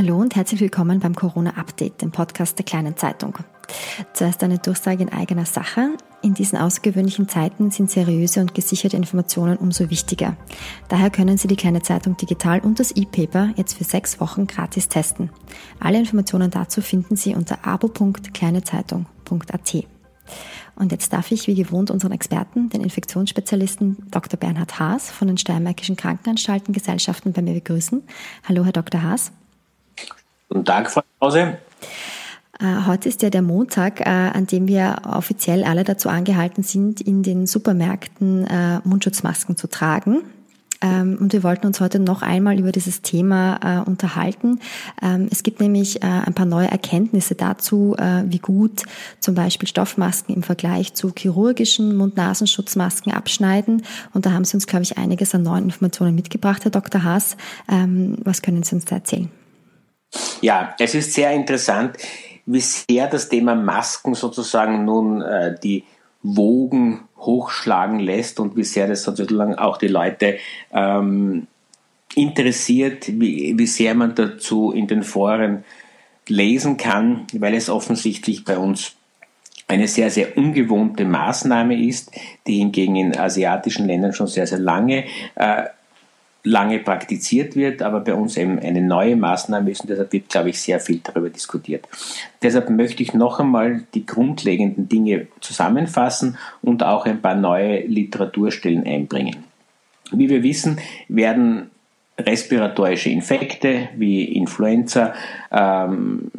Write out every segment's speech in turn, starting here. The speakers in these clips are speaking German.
Hallo und herzlich willkommen beim Corona Update, dem Podcast der kleinen Zeitung. Zuerst eine Durchsage in eigener Sache. In diesen außergewöhnlichen Zeiten sind seriöse und gesicherte Informationen umso wichtiger. Daher können Sie die kleine Zeitung digital und das E-Paper jetzt für sechs Wochen gratis testen. Alle Informationen dazu finden Sie unter abo.kleinezeitung.at. Und jetzt darf ich wie gewohnt unseren Experten, den Infektionsspezialisten Dr. Bernhard Haas von den Steiermärkischen Krankenanstaltengesellschaften bei mir begrüßen. Hallo, Herr Dr. Haas. Guten Tag, Frau Hause. Äh, heute ist ja der Montag, äh, an dem wir offiziell alle dazu angehalten sind, in den Supermärkten äh, Mundschutzmasken zu tragen. Ähm, und wir wollten uns heute noch einmal über dieses Thema unterhalten. Ähm, es gibt nämlich ein paar neue Erkenntnisse dazu, wie gut zum Beispiel Stoffmasken im Vergleich zu chirurgischen Mund-Nasenschutzmasken abschneiden. Und da haben Sie uns, glaube ich, einiges an neuen Informationen mitgebracht, Herr Dr. Haas. Ähm, was können Sie uns da erzählen? Ja, es ist sehr interessant, wie sehr das Thema Masken sozusagen nun äh, die Wogen hochschlagen lässt und wie sehr das sozusagen auch die Leute ähm, interessiert, wie, wie sehr man dazu in den Foren lesen kann, weil es offensichtlich bei uns eine sehr, sehr ungewohnte Maßnahme ist, die hingegen in asiatischen Ländern schon sehr, sehr lange äh, lange praktiziert wird, aber bei uns eben eine neue Maßnahme ist und deshalb wird, glaube ich, sehr viel darüber diskutiert. Deshalb möchte ich noch einmal die grundlegenden Dinge zusammenfassen und auch ein paar neue Literaturstellen einbringen. Wie wir wissen, werden respiratorische Infekte wie Influenza, ähm,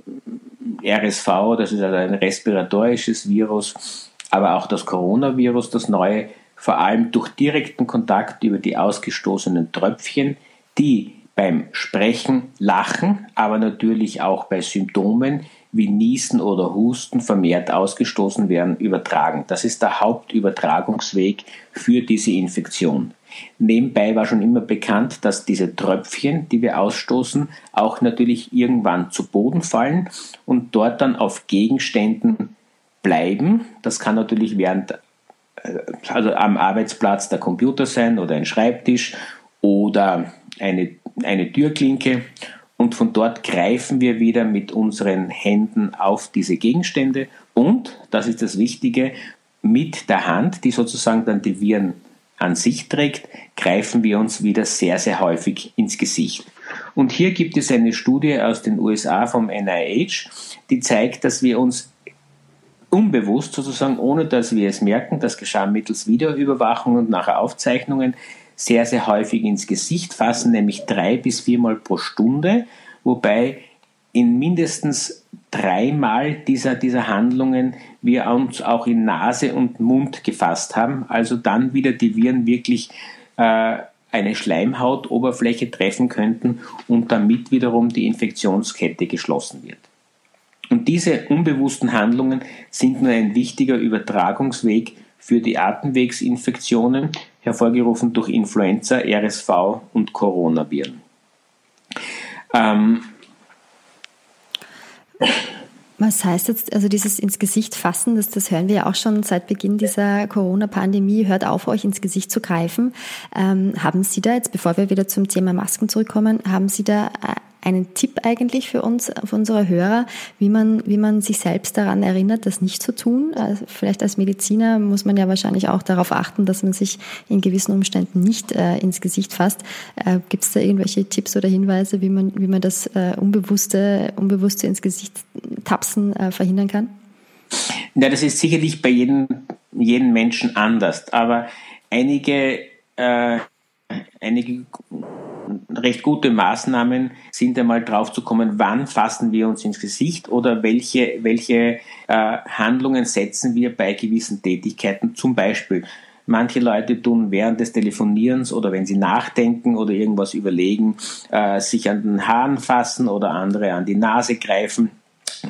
RSV, das ist also ein respiratorisches Virus, aber auch das Coronavirus, das neue, vor allem durch direkten Kontakt über die ausgestoßenen Tröpfchen, die beim Sprechen, Lachen, aber natürlich auch bei Symptomen wie Niesen oder Husten vermehrt ausgestoßen werden, übertragen. Das ist der Hauptübertragungsweg für diese Infektion. Nebenbei war schon immer bekannt, dass diese Tröpfchen, die wir ausstoßen, auch natürlich irgendwann zu Boden fallen und dort dann auf Gegenständen bleiben. Das kann natürlich während äh, also am Arbeitsplatz der Computer sein oder ein Schreibtisch oder eine, eine Türklinke und von dort greifen wir wieder mit unseren Händen auf diese Gegenstände und, das ist das Wichtige, mit der Hand, die sozusagen dann die Viren an sich trägt, greifen wir uns wieder sehr, sehr häufig ins Gesicht. Und hier gibt es eine Studie aus den USA vom NIH, die zeigt, dass wir uns unbewusst sozusagen, ohne dass wir es merken, das geschah mittels Videoüberwachung und nachher Aufzeichnungen, sehr, sehr häufig ins Gesicht fassen, nämlich drei bis viermal pro Stunde, wobei in mindestens dreimal dieser, dieser Handlungen wir uns auch in Nase und Mund gefasst haben, also dann wieder die Viren wirklich äh, eine Schleimhautoberfläche treffen könnten und damit wiederum die Infektionskette geschlossen wird. Und diese unbewussten Handlungen sind nur ein wichtiger Übertragungsweg für die Atemwegsinfektionen, hervorgerufen durch Influenza, RSV und Coronaviren. Ähm, was heißt jetzt, also dieses ins Gesicht fassen, das, das hören wir ja auch schon seit Beginn dieser Corona-Pandemie, hört auf, euch ins Gesicht zu greifen. Ähm, haben Sie da jetzt, bevor wir wieder zum Thema Masken zurückkommen, haben Sie da äh, einen Tipp eigentlich für uns, für unsere Hörer, wie man, wie man sich selbst daran erinnert, das nicht zu tun? Also vielleicht als Mediziner muss man ja wahrscheinlich auch darauf achten, dass man sich in gewissen Umständen nicht äh, ins Gesicht fasst. Äh, Gibt es da irgendwelche Tipps oder Hinweise, wie man, wie man das äh, unbewusste, unbewusste ins Gesicht tapsen äh, verhindern kann? Ja, das ist sicherlich bei jedem, jedem Menschen anders, aber einige, äh, einige recht gute Maßnahmen sind einmal drauf zu kommen, wann fassen wir uns ins Gesicht oder welche, welche äh, Handlungen setzen wir bei gewissen Tätigkeiten. Zum Beispiel, manche Leute tun während des Telefonierens oder wenn sie nachdenken oder irgendwas überlegen, äh, sich an den Haaren fassen oder andere an die Nase greifen.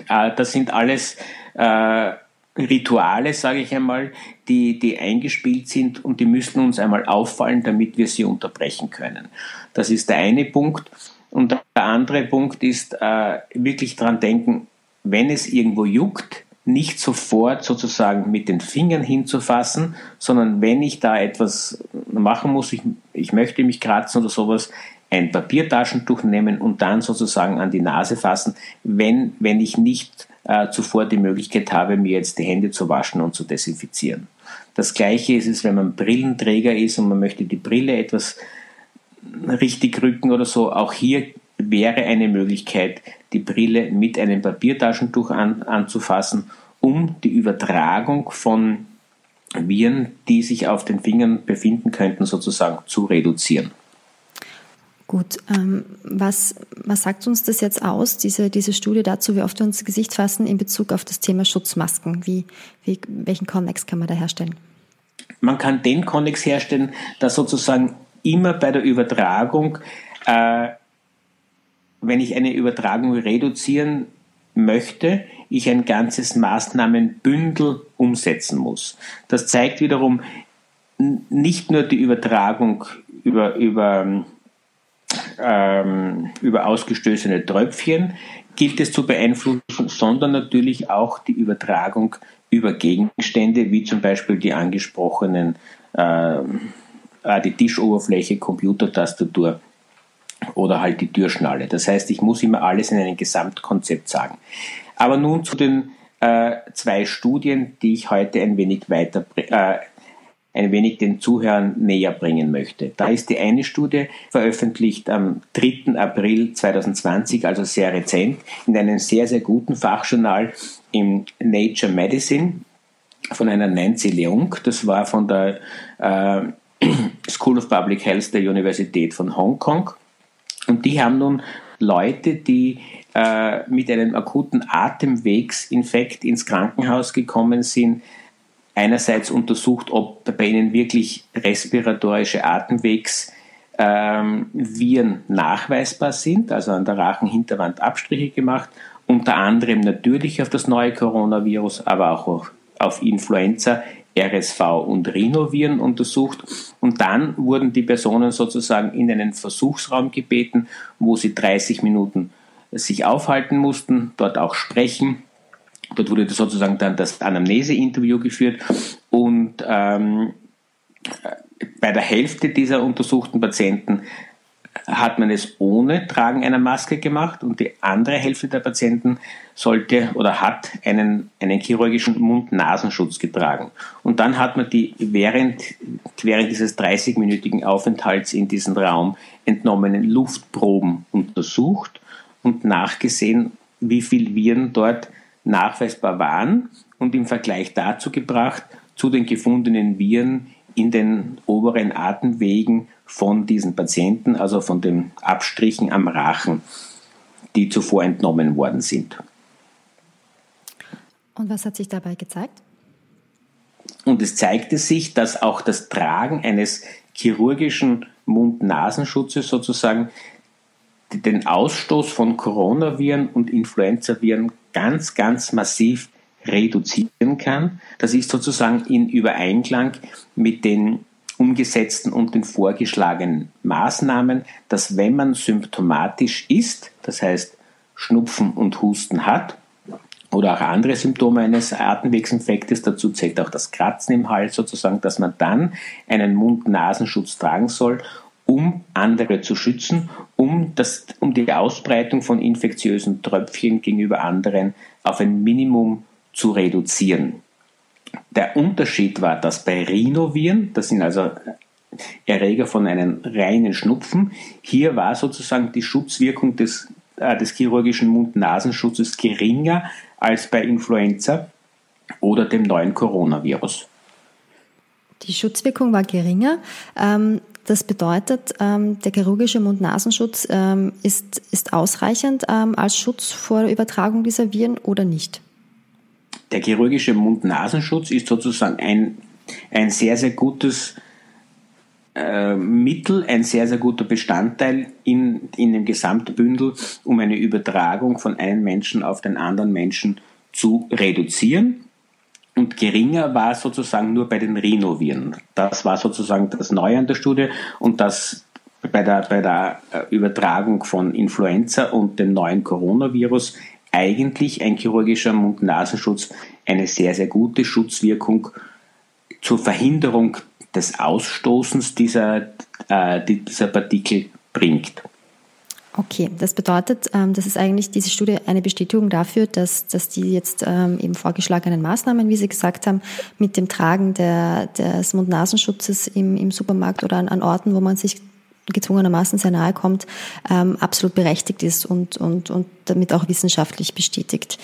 Äh, das sind alles äh, Rituale, sage ich einmal, die, die eingespielt sind und die müssen uns einmal auffallen, damit wir sie unterbrechen können. Das ist der eine Punkt. Und der andere Punkt ist äh, wirklich dran denken, wenn es irgendwo juckt, nicht sofort sozusagen mit den Fingern hinzufassen, sondern wenn ich da etwas machen muss, ich, ich möchte mich kratzen oder sowas, ein Papiertaschentuch nehmen und dann sozusagen an die Nase fassen, wenn, wenn ich nicht äh, zuvor die Möglichkeit habe, mir jetzt die Hände zu waschen und zu desinfizieren. Das gleiche ist es, wenn man Brillenträger ist und man möchte die Brille etwas richtig rücken oder so. Auch hier wäre eine Möglichkeit, die Brille mit einem Papiertaschentuch an, anzufassen, um die Übertragung von Viren, die sich auf den Fingern befinden könnten, sozusagen zu reduzieren. Gut, ähm, was, was sagt uns das jetzt aus, diese, diese Studie dazu, wie oft wir uns Gesicht fassen in Bezug auf das Thema Schutzmasken? Wie, wie, welchen Konnex kann man da herstellen? Man kann den Konnex herstellen, dass sozusagen immer bei der Übertragung, äh, wenn ich eine Übertragung reduzieren möchte, ich ein ganzes Maßnahmenbündel umsetzen muss. Das zeigt wiederum nicht nur die Übertragung über, über ähm, über ausgestößene Tröpfchen gilt es zu beeinflussen, sondern natürlich auch die Übertragung über Gegenstände, wie zum Beispiel die angesprochenen, äh, die Tischoberfläche, Computertastatur oder halt die Türschnalle. Das heißt, ich muss immer alles in einem Gesamtkonzept sagen. Aber nun zu den äh, zwei Studien, die ich heute ein wenig weiter äh, ein wenig den Zuhörern näher bringen möchte. Da ist die eine Studie veröffentlicht am 3. April 2020, also sehr rezent, in einem sehr, sehr guten Fachjournal im Nature Medicine von einer Nancy Leung. Das war von der äh, School of Public Health der Universität von Hongkong. Und die haben nun Leute, die äh, mit einem akuten Atemwegsinfekt ins Krankenhaus gekommen sind, einerseits untersucht, ob bei ihnen wirklich respiratorische Atemwegsviren ähm, nachweisbar sind, also an der Rachenhinterwand Abstriche gemacht, unter anderem natürlich auf das neue Coronavirus, aber auch auf, auf Influenza, RSV und Rhinoviren untersucht. Und dann wurden die Personen sozusagen in einen Versuchsraum gebeten, wo sie 30 Minuten sich aufhalten mussten, dort auch sprechen Dort wurde sozusagen dann das Anamnese-Interview geführt und ähm, bei der Hälfte dieser untersuchten Patienten hat man es ohne Tragen einer Maske gemacht und die andere Hälfte der Patienten sollte oder hat einen, einen chirurgischen Mund-Nasenschutz getragen. Und dann hat man die während, während dieses 30-minütigen Aufenthalts in diesem Raum entnommenen Luftproben untersucht und nachgesehen, wie viel Viren dort nachweisbar waren und im Vergleich dazu gebracht zu den gefundenen Viren in den oberen Atemwegen von diesen Patienten, also von den Abstrichen am Rachen, die zuvor entnommen worden sind. Und was hat sich dabei gezeigt? Und es zeigte sich, dass auch das Tragen eines chirurgischen Mund-Nasenschutzes sozusagen den Ausstoß von Coronaviren und Influenzaviren ganz, ganz massiv reduzieren kann. Das ist sozusagen in Übereinklang mit den umgesetzten und den vorgeschlagenen Maßnahmen, dass wenn man symptomatisch ist, das heißt Schnupfen und Husten hat, oder auch andere Symptome eines Atemwegsinfektes, dazu zählt auch das Kratzen im Hals sozusagen, dass man dann einen Mund-Nasenschutz tragen soll um andere zu schützen, um, das, um die Ausbreitung von infektiösen Tröpfchen gegenüber anderen auf ein Minimum zu reduzieren. Der Unterschied war, dass bei Rhinoviren, das sind also Erreger von einem reinen Schnupfen, hier war sozusagen die Schutzwirkung des, äh, des chirurgischen Mund-Nasenschutzes geringer als bei Influenza oder dem neuen Coronavirus. Die Schutzwirkung war geringer. Ähm, das bedeutet, ähm, der chirurgische Mund-Nasenschutz ähm, ist, ist ausreichend ähm, als Schutz vor der Übertragung dieser Viren oder nicht? Der chirurgische Mund-Nasenschutz ist sozusagen ein, ein sehr, sehr gutes äh, Mittel, ein sehr, sehr guter Bestandteil in, in dem Gesamtbündel, um eine Übertragung von einem Menschen auf den anderen Menschen zu reduzieren und geringer war sozusagen nur bei den Rhinoviren. Das war sozusagen das Neue an der Studie und das bei der, bei der äh, Übertragung von Influenza und dem neuen Coronavirus eigentlich ein chirurgischer Mund-Nasenschutz eine sehr, sehr gute Schutzwirkung zur Verhinderung des Ausstoßens dieser, äh, dieser Partikel bringt. Okay, das bedeutet, ähm, das ist eigentlich diese Studie eine Bestätigung dafür, dass, dass die jetzt ähm, eben vorgeschlagenen Maßnahmen, wie Sie gesagt haben, mit dem Tragen der, des Mund-Nasenschutzes im, im Supermarkt oder an, an Orten, wo man sich gezwungenermaßen sehr nahe kommt, ähm, absolut berechtigt ist und, und, und damit auch wissenschaftlich bestätigt.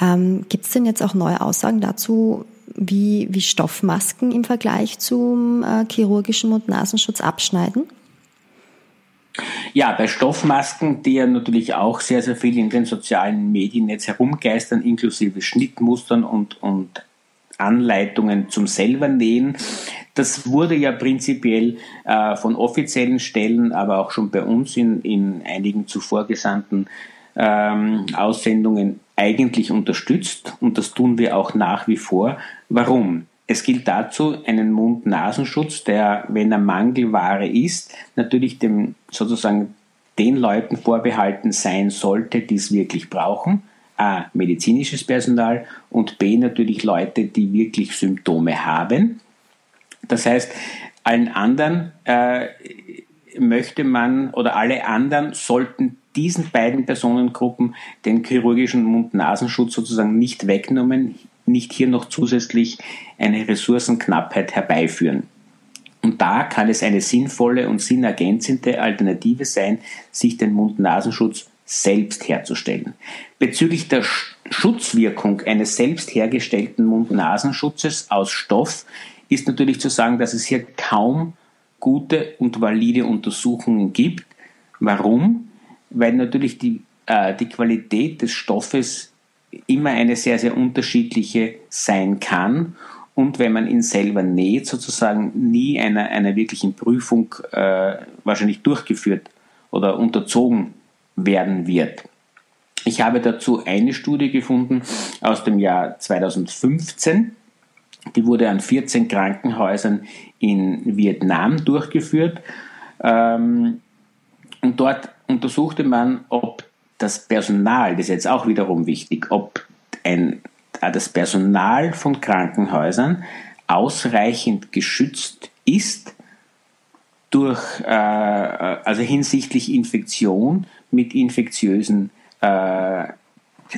Ähm, Gibt es denn jetzt auch neue Aussagen dazu, wie, wie Stoffmasken im Vergleich zum äh, chirurgischen Mund-Nasenschutz abschneiden? Ja, bei Stoffmasken, die ja natürlich auch sehr, sehr viel in den sozialen Medien jetzt herumgeistern, inklusive Schnittmustern und, und Anleitungen zum selber nähen. Das wurde ja prinzipiell äh, von offiziellen Stellen, aber auch schon bei uns in, in einigen zuvor gesandten ähm, Aussendungen eigentlich unterstützt und das tun wir auch nach wie vor. Warum? Es gilt dazu einen Mund-Nasenschutz, der, wenn er Mangelware ist, natürlich dem sozusagen den Leuten vorbehalten sein sollte, die es wirklich brauchen. A, medizinisches Personal und B, natürlich Leute, die wirklich Symptome haben. Das heißt, allen anderen äh, möchte man oder alle anderen sollten diesen beiden Personengruppen den chirurgischen Mund-Nasenschutz sozusagen nicht wegnehmen, nicht hier noch zusätzlich eine Ressourcenknappheit herbeiführen. Und da kann es eine sinnvolle und sinnergänzende Alternative sein, sich den Mund-Nasenschutz selbst herzustellen. Bezüglich der Schutzwirkung eines selbst hergestellten Mund-Nasenschutzes aus Stoff ist natürlich zu sagen, dass es hier kaum gute und valide Untersuchungen gibt. Warum? Weil natürlich die, äh, die Qualität des Stoffes immer eine sehr, sehr unterschiedliche sein kann und wenn man ihn selber näht, sozusagen nie einer, einer wirklichen Prüfung äh, wahrscheinlich durchgeführt oder unterzogen werden wird. Ich habe dazu eine Studie gefunden aus dem Jahr 2015. Die wurde an 14 Krankenhäusern in Vietnam durchgeführt. Ähm, und dort untersuchte man, ob das Personal, das ist jetzt auch wiederum wichtig, ob ein, äh, das Personal von Krankenhäusern ausreichend geschützt ist durch, äh, also hinsichtlich Infektion mit infektiösen äh,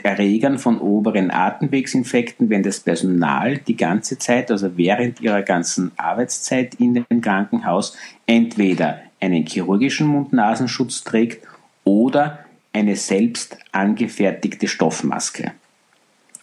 Erregern von oberen Atemwegsinfekten, wenn das Personal die ganze Zeit, also während ihrer ganzen Arbeitszeit in dem Krankenhaus, entweder einen chirurgischen Mund-Nasenschutz trägt oder eine selbst angefertigte Stoffmaske.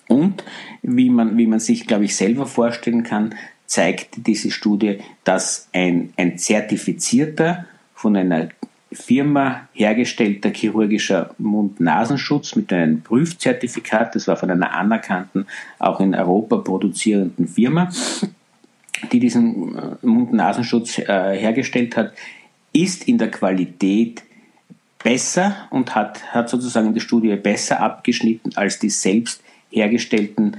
Und wie man, wie man sich, glaube ich, selber vorstellen kann, zeigt diese Studie, dass ein, ein zertifizierter, von einer Firma hergestellter chirurgischer Mund-Nasenschutz mit einem Prüfzertifikat, das war von einer anerkannten, auch in Europa produzierenden Firma, die diesen äh, Mund-Nasenschutz äh, hergestellt hat, ist in der Qualität besser und hat, hat sozusagen die Studie besser abgeschnitten als die selbst hergestellten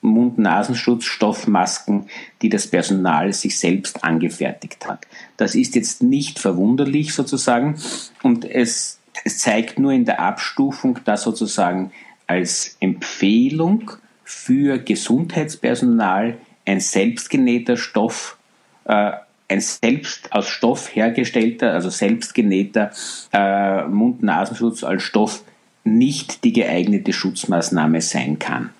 Mund-Nasenschutz-Stoffmasken, die das Personal sich selbst angefertigt hat. Das ist jetzt nicht verwunderlich sozusagen und es, es zeigt nur in der Abstufung, dass sozusagen als Empfehlung für Gesundheitspersonal ein selbstgenähter Stoff äh, ein selbst aus Stoff hergestellter, also selbstgenähter äh, Mund-Nasenschutz als Stoff nicht die geeignete Schutzmaßnahme sein kann.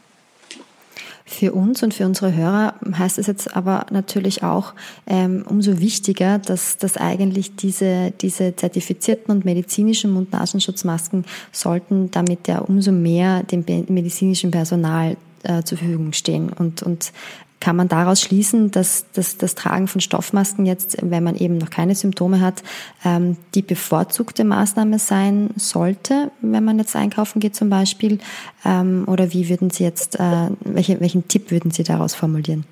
Für uns und für unsere Hörer heißt es jetzt aber natürlich auch ähm, umso wichtiger, dass, dass eigentlich diese, diese zertifizierten und medizinischen Mund-Nasenschutzmasken sollten damit ja umso mehr dem medizinischen Personal äh, zur Verfügung stehen und, und kann man daraus schließen, dass, dass das Tragen von Stoffmasken jetzt, wenn man eben noch keine Symptome hat, ähm, die bevorzugte Maßnahme sein sollte, wenn man jetzt einkaufen geht zum Beispiel? Ähm, oder wie würden Sie jetzt, äh, welche, welchen Tipp würden Sie daraus formulieren?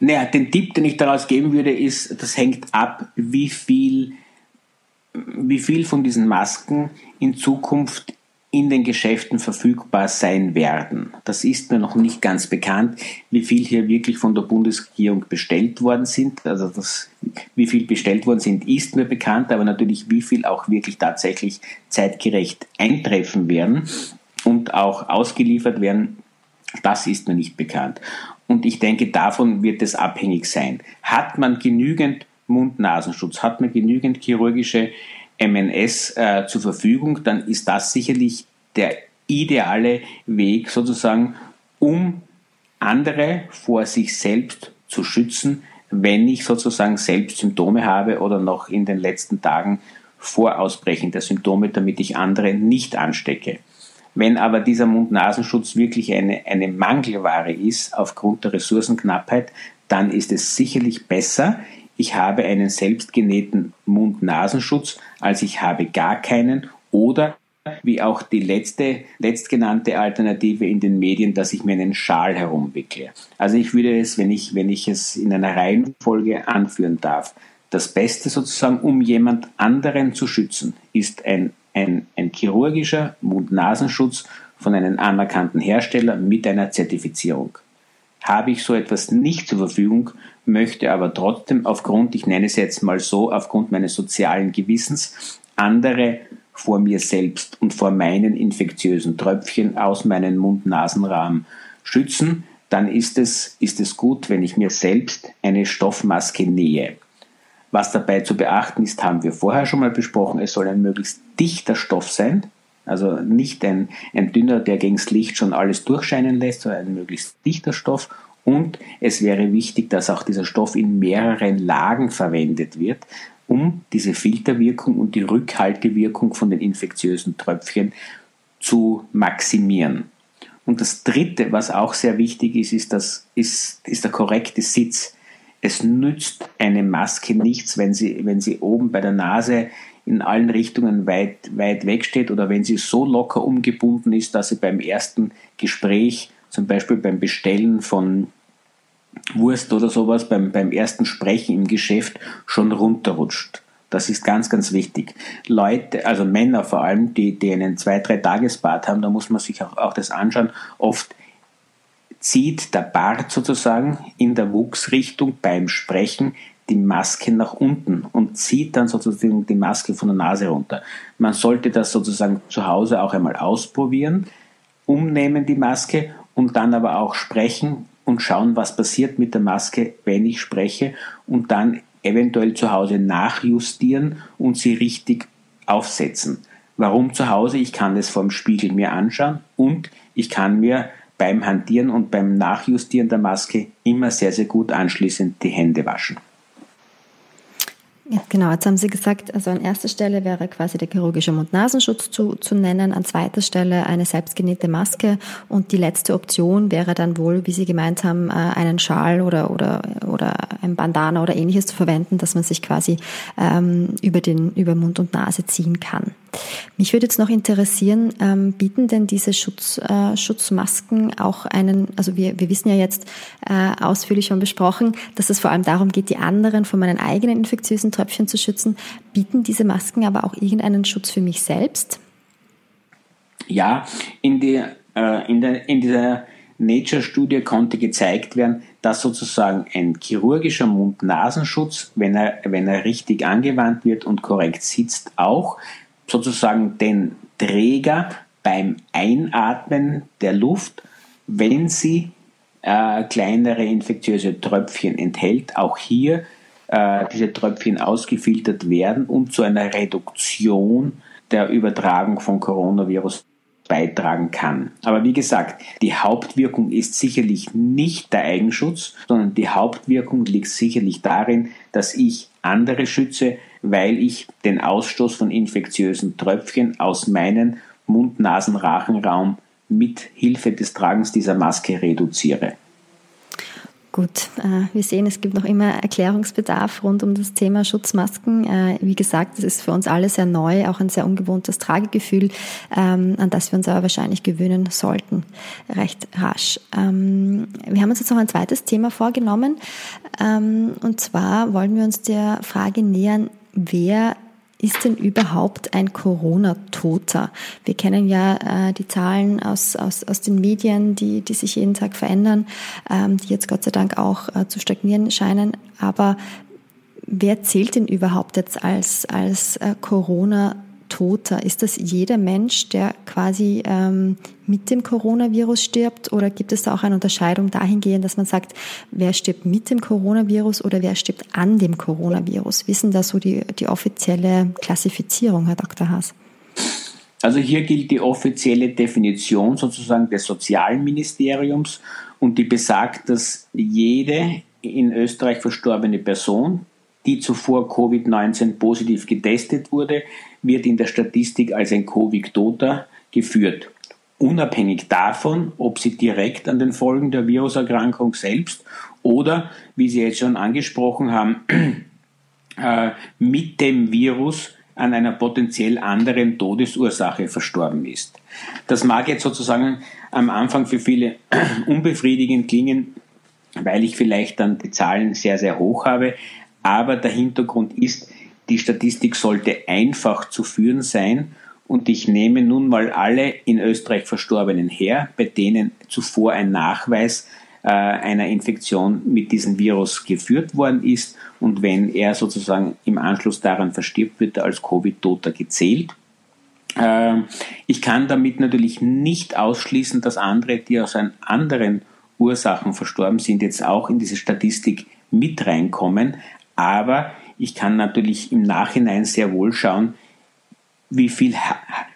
Naja, den Tipp, den ich daraus geben würde, ist, das hängt ab, wie viel, wie viel von diesen Masken in Zukunft in den Geschäften verfügbar sein werden. Das ist mir noch nicht ganz bekannt, wie viel hier wirklich von der Bundesregierung bestellt worden sind. Also das, wie viel bestellt worden sind, ist mir bekannt, aber natürlich wie viel auch wirklich tatsächlich zeitgerecht eintreffen werden und auch ausgeliefert werden, das ist mir nicht bekannt. Und ich denke, davon wird es abhängig sein. Hat man genügend Mund-Nasenschutz. Hat man genügend chirurgische MNS äh, zur Verfügung, dann ist das sicherlich der ideale Weg sozusagen, um andere vor sich selbst zu schützen, wenn ich sozusagen selbst Symptome habe oder noch in den letzten Tagen vor Ausbrechen der Symptome, damit ich andere nicht anstecke. Wenn aber dieser Mund-Nasenschutz wirklich eine, eine Mangelware ist aufgrund der Ressourcenknappheit, dann ist es sicherlich besser, ich habe einen selbstgenähten Mund-Nasenschutz, als ich habe gar keinen oder wie auch die letzte, letztgenannte Alternative in den Medien, dass ich mir einen Schal herumwickle. Also ich würde es, wenn ich, wenn ich es in einer Reihenfolge anführen darf, das Beste sozusagen, um jemand anderen zu schützen, ist ein, ein, ein chirurgischer Mund-Nasenschutz von einem anerkannten Hersteller mit einer Zertifizierung. Habe ich so etwas nicht zur Verfügung, möchte aber trotzdem aufgrund, ich nenne es jetzt mal so, aufgrund meines sozialen Gewissens, andere vor mir selbst und vor meinen infektiösen Tröpfchen aus meinem Mund-Nasen-Rahmen schützen, dann ist es, ist es gut, wenn ich mir selbst eine Stoffmaske nähe. Was dabei zu beachten ist, haben wir vorher schon mal besprochen, es soll ein möglichst dichter Stoff sein, also nicht ein, ein dünner, der gegen das Licht schon alles durchscheinen lässt, sondern ein möglichst dichter Stoff. Und es wäre wichtig, dass auch dieser Stoff in mehreren Lagen verwendet wird, um diese Filterwirkung und die Rückhaltewirkung von den infektiösen Tröpfchen zu maximieren. Und das Dritte, was auch sehr wichtig ist, ist, das, ist, ist der korrekte Sitz. Es nützt eine Maske nichts, wenn sie, wenn sie oben bei der Nase in allen Richtungen weit, weit weg steht oder wenn sie so locker umgebunden ist, dass sie beim ersten Gespräch, zum Beispiel beim Bestellen von Wurst oder sowas beim, beim ersten Sprechen im Geschäft schon runterrutscht. Das ist ganz, ganz wichtig. Leute, also Männer vor allem, die, die einen zwei, drei Tagesbart haben, da muss man sich auch, auch das anschauen. Oft zieht der Bart sozusagen in der Wuchsrichtung beim Sprechen die Maske nach unten und zieht dann sozusagen die Maske von der Nase runter. Man sollte das sozusagen zu Hause auch einmal ausprobieren, umnehmen die Maske und dann aber auch sprechen und schauen, was passiert mit der Maske, wenn ich spreche und dann eventuell zu Hause nachjustieren und sie richtig aufsetzen. Warum zu Hause? Ich kann das vorm Spiegel mir anschauen und ich kann mir beim Hantieren und beim Nachjustieren der Maske immer sehr, sehr gut anschließend die Hände waschen. Ja, genau, jetzt haben Sie gesagt, also an erster Stelle wäre quasi der chirurgische Mund-Nasenschutz zu, zu nennen, an zweiter Stelle eine selbstgenähte Maske und die letzte Option wäre dann wohl, wie Sie gemeint haben, äh, einen Schal oder, oder, oder ein Bandana oder ähnliches zu verwenden, dass man sich quasi ähm, über, den, über Mund und Nase ziehen kann. Mich würde jetzt noch interessieren, ähm, bieten denn diese Schutz, äh, Schutzmasken auch einen, also wir, wir wissen ja jetzt äh, ausführlich schon besprochen, dass es vor allem darum geht, die anderen von meinen eigenen infektiösen Tröpfchen zu schützen. Bieten diese Masken aber auch irgendeinen Schutz für mich selbst? Ja, in, der, äh, in, der, in dieser Nature-Studie konnte gezeigt werden, dass sozusagen ein chirurgischer Mund-Nasenschutz, wenn er, wenn er richtig angewandt wird und korrekt sitzt, auch sozusagen den Träger beim Einatmen der Luft, wenn sie äh, kleinere infektiöse Tröpfchen enthält, auch hier äh, diese Tröpfchen ausgefiltert werden und zu einer Reduktion der Übertragung von Coronavirus beitragen kann. Aber wie gesagt, die Hauptwirkung ist sicherlich nicht der Eigenschutz, sondern die Hauptwirkung liegt sicherlich darin, dass ich andere schütze, weil ich den Ausstoß von infektiösen Tröpfchen aus meinem Mund-Nasen-Rachenraum mit Hilfe des Tragens dieser Maske reduziere. Gut, äh, wir sehen, es gibt noch immer Erklärungsbedarf rund um das Thema Schutzmasken. Äh, wie gesagt, es ist für uns alle sehr neu, auch ein sehr ungewohntes Tragegefühl, ähm, an das wir uns aber wahrscheinlich gewöhnen sollten, recht rasch. Ähm, wir haben uns jetzt noch ein zweites Thema vorgenommen, ähm, und zwar wollen wir uns der Frage nähern, wer ist denn überhaupt ein Corona-Toter? Wir kennen ja äh, die Zahlen aus, aus, aus den Medien, die, die sich jeden Tag verändern, ähm, die jetzt Gott sei Dank auch äh, zu stagnieren scheinen. Aber wer zählt denn überhaupt jetzt als, als äh, Corona-Toter? Toter. Ist das jeder Mensch, der quasi ähm, mit dem Coronavirus stirbt oder gibt es da auch eine Unterscheidung dahingehend, dass man sagt, wer stirbt mit dem Coronavirus oder wer stirbt an dem Coronavirus? Wissen da so die, die offizielle Klassifizierung, Herr Dr. Haas? Also hier gilt die offizielle Definition sozusagen des Sozialministeriums und die besagt, dass jede in Österreich verstorbene Person, die zuvor Covid-19 positiv getestet wurde, wird in der Statistik als ein Covid-Toter geführt. Unabhängig davon, ob sie direkt an den Folgen der Viruserkrankung selbst oder, wie Sie jetzt schon angesprochen haben, äh, mit dem Virus an einer potenziell anderen Todesursache verstorben ist. Das mag jetzt sozusagen am Anfang für viele unbefriedigend klingen, weil ich vielleicht dann die Zahlen sehr, sehr hoch habe. Aber der Hintergrund ist, die Statistik sollte einfach zu führen sein und ich nehme nun mal alle in Österreich Verstorbenen her, bei denen zuvor ein Nachweis äh, einer Infektion mit diesem Virus geführt worden ist und wenn er sozusagen im Anschluss daran verstirbt, wird er als Covid-Toter gezählt. Äh, ich kann damit natürlich nicht ausschließen, dass andere, die aus anderen Ursachen verstorben sind, jetzt auch in diese Statistik mit reinkommen. Aber ich kann natürlich im Nachhinein sehr wohl schauen, wie viel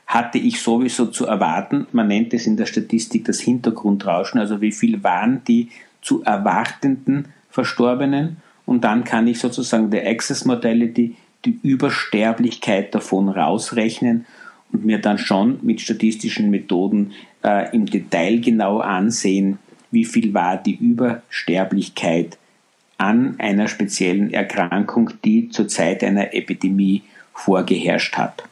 hatte ich sowieso zu erwarten. Man nennt es in der Statistik das Hintergrundrauschen, also wie viel waren die zu erwartenden Verstorbenen. Und dann kann ich sozusagen der Access Mortality, die Übersterblichkeit davon rausrechnen und mir dann schon mit statistischen Methoden äh, im Detail genau ansehen, wie viel war die Übersterblichkeit an einer speziellen Erkrankung, die zur Zeit einer Epidemie vorgeherrscht hat.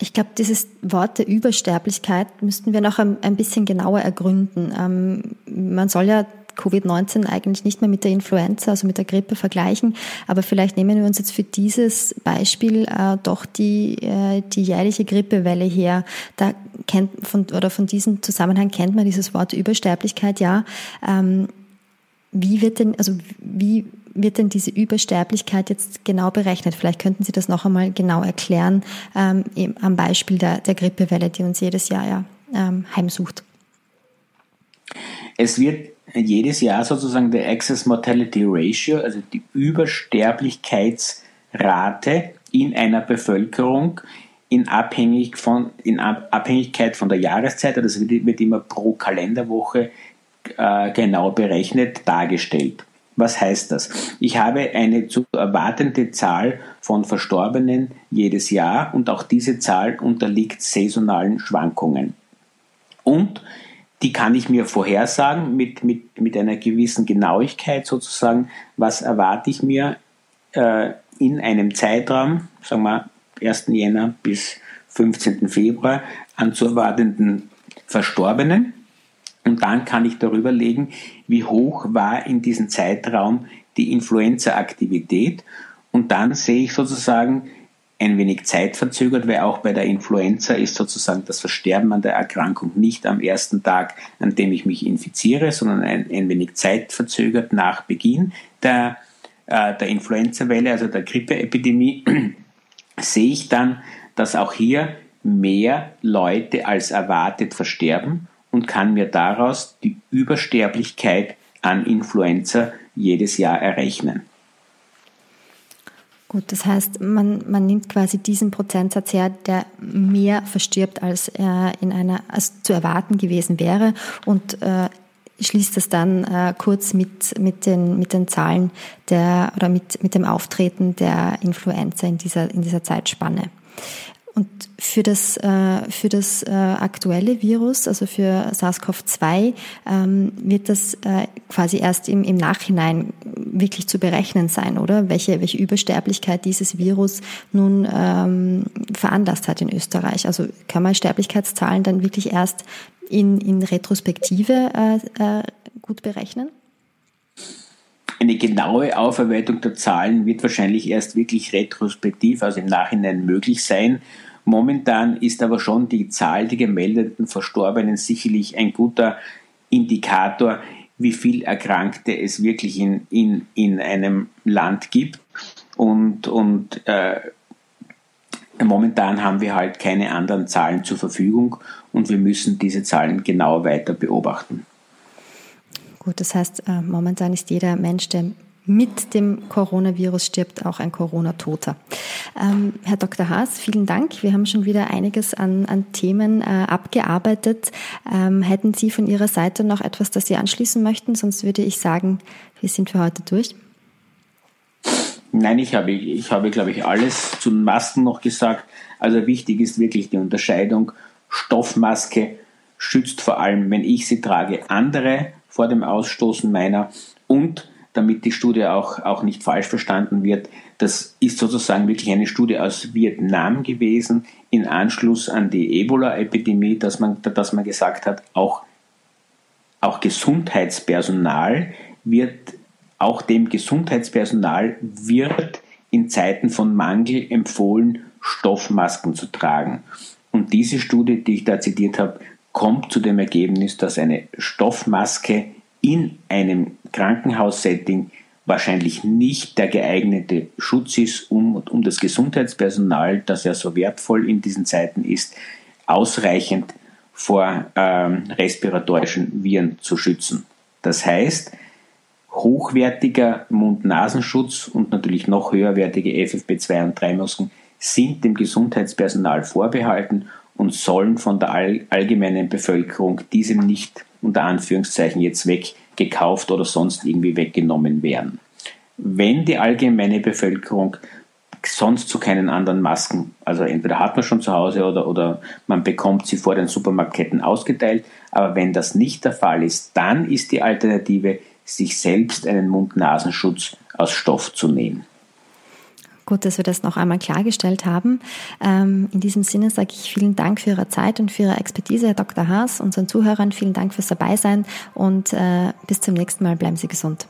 Ich glaube, dieses Wort der Übersterblichkeit müssten wir noch ein, ein bisschen genauer ergründen. Ähm, man soll ja Covid-19 eigentlich nicht mehr mit der Influenza, also mit der Grippe vergleichen. Aber vielleicht nehmen wir uns jetzt für dieses Beispiel äh, doch die, äh, die jährliche Grippewelle her. Da kennt von, oder von diesem Zusammenhang kennt man dieses Wort Übersterblichkeit, ja. Ähm, wie wird denn, also wie wird denn diese Übersterblichkeit jetzt genau berechnet? Vielleicht könnten Sie das noch einmal genau erklären, ähm, am Beispiel der, der Grippewelle, die uns jedes Jahr ja ähm, heimsucht. Es wird jedes Jahr sozusagen der Access Mortality Ratio, also die Übersterblichkeitsrate in einer Bevölkerung in, abhängig von, in Abhängigkeit von der Jahreszeit, also das wird immer pro Kalenderwoche äh, genau berechnet dargestellt. Was heißt das? Ich habe eine zu erwartende Zahl von Verstorbenen jedes Jahr und auch diese Zahl unterliegt saisonalen Schwankungen. Und die kann ich mir vorhersagen mit, mit, mit einer gewissen Genauigkeit sozusagen, was erwarte ich mir äh, in einem Zeitraum, sagen wir 1. Jänner bis 15. Februar, an zu erwartenden Verstorbenen. Und dann kann ich darüber legen, wie hoch war in diesem Zeitraum die Influenza-Aktivität. Und dann sehe ich sozusagen, ein wenig zeitverzögert, weil auch bei der Influenza ist sozusagen das Versterben an der Erkrankung nicht am ersten Tag, an dem ich mich infiziere, sondern ein, ein wenig zeitverzögert nach Beginn der, äh, der Influenza-Welle, also der Grippeepidemie, sehe ich dann, dass auch hier mehr Leute als erwartet versterben und kann mir daraus die Übersterblichkeit an Influenza jedes Jahr errechnen. Gut, das heißt, man, man nimmt quasi diesen Prozentsatz her, der mehr verstirbt, als er in einer, als zu erwarten gewesen wäre und äh, schließt das dann äh, kurz mit, mit, den, mit den Zahlen der, oder mit, mit dem Auftreten der Influenza in dieser, in dieser Zeitspanne. Und für das, äh, für das äh, aktuelle Virus, also für SARS-CoV-2, ähm, wird das äh, quasi erst im, Nachhinein wirklich zu berechnen sein, oder? Welche, welche Übersterblichkeit dieses Virus nun ähm, veranlasst hat in Österreich. Also kann man Sterblichkeitszahlen dann wirklich erst in, in Retrospektive gut berechnen? Eine genaue Aufarbeitung der Zahlen wird wahrscheinlich erst wirklich retrospektiv, also im Nachhinein möglich sein. Momentan ist aber schon die Zahl der gemeldeten Verstorbenen sicherlich ein guter Indikator, wie viel Erkrankte es wirklich in, in, in einem Land gibt. Und, und äh, momentan haben wir halt keine anderen Zahlen zur Verfügung und wir müssen diese Zahlen genau weiter beobachten. Gut, das heißt, äh, momentan ist jeder Mensch, der mit dem Coronavirus stirbt, auch ein Corona-Toter. Ähm, Herr Dr. Haas, vielen Dank. Wir haben schon wieder einiges an, an Themen äh, abgearbeitet. Ähm, hätten Sie von Ihrer Seite noch etwas, das Sie anschließen möchten? Sonst würde ich sagen, wir sind für heute durch. Nein, ich habe, ich habe, glaube ich, alles zu den Masken noch gesagt. Also wichtig ist wirklich die Unterscheidung. Stoffmaske schützt vor allem, wenn ich sie trage, andere vor dem Ausstoßen meiner und damit die Studie auch, auch nicht falsch verstanden wird. Das ist sozusagen wirklich eine Studie aus Vietnam gewesen, in Anschluss an die Ebola-Epidemie, dass man, dass man gesagt hat, auch, auch Gesundheitspersonal wird, auch dem Gesundheitspersonal wird in Zeiten von Mangel empfohlen, Stoffmasken zu tragen. Und diese Studie, die ich da zitiert habe, kommt zu dem Ergebnis, dass eine Stoffmaske in einem Krankenhaussetting wahrscheinlich nicht der geeignete Schutz ist, um, um das Gesundheitspersonal, das ja so wertvoll in diesen Zeiten ist, ausreichend vor ähm, respiratorischen Viren zu schützen. Das heißt, hochwertiger Mund-Nasenschutz und natürlich noch höherwertige FFP2 und 3 Masken sind dem Gesundheitspersonal vorbehalten und sollen von der allgemeinen Bevölkerung diesem nicht unter Anführungszeichen jetzt weggekauft oder sonst irgendwie weggenommen werden. Wenn die allgemeine Bevölkerung sonst zu keinen anderen Masken, also entweder hat man schon zu Hause oder, oder man bekommt sie vor den Supermarktketten ausgeteilt, aber wenn das nicht der Fall ist, dann ist die Alternative, sich selbst einen Mund-Nasenschutz aus Stoff zu nähen. Gut, dass wir das noch einmal klargestellt haben. Ähm, in diesem Sinne sage ich vielen Dank für Ihre Zeit und für Ihre Expertise, Herr Dr. Haas, unseren Zuhörern vielen Dank fürs Dabeisein und äh, bis zum nächsten Mal. Bleiben Sie gesund.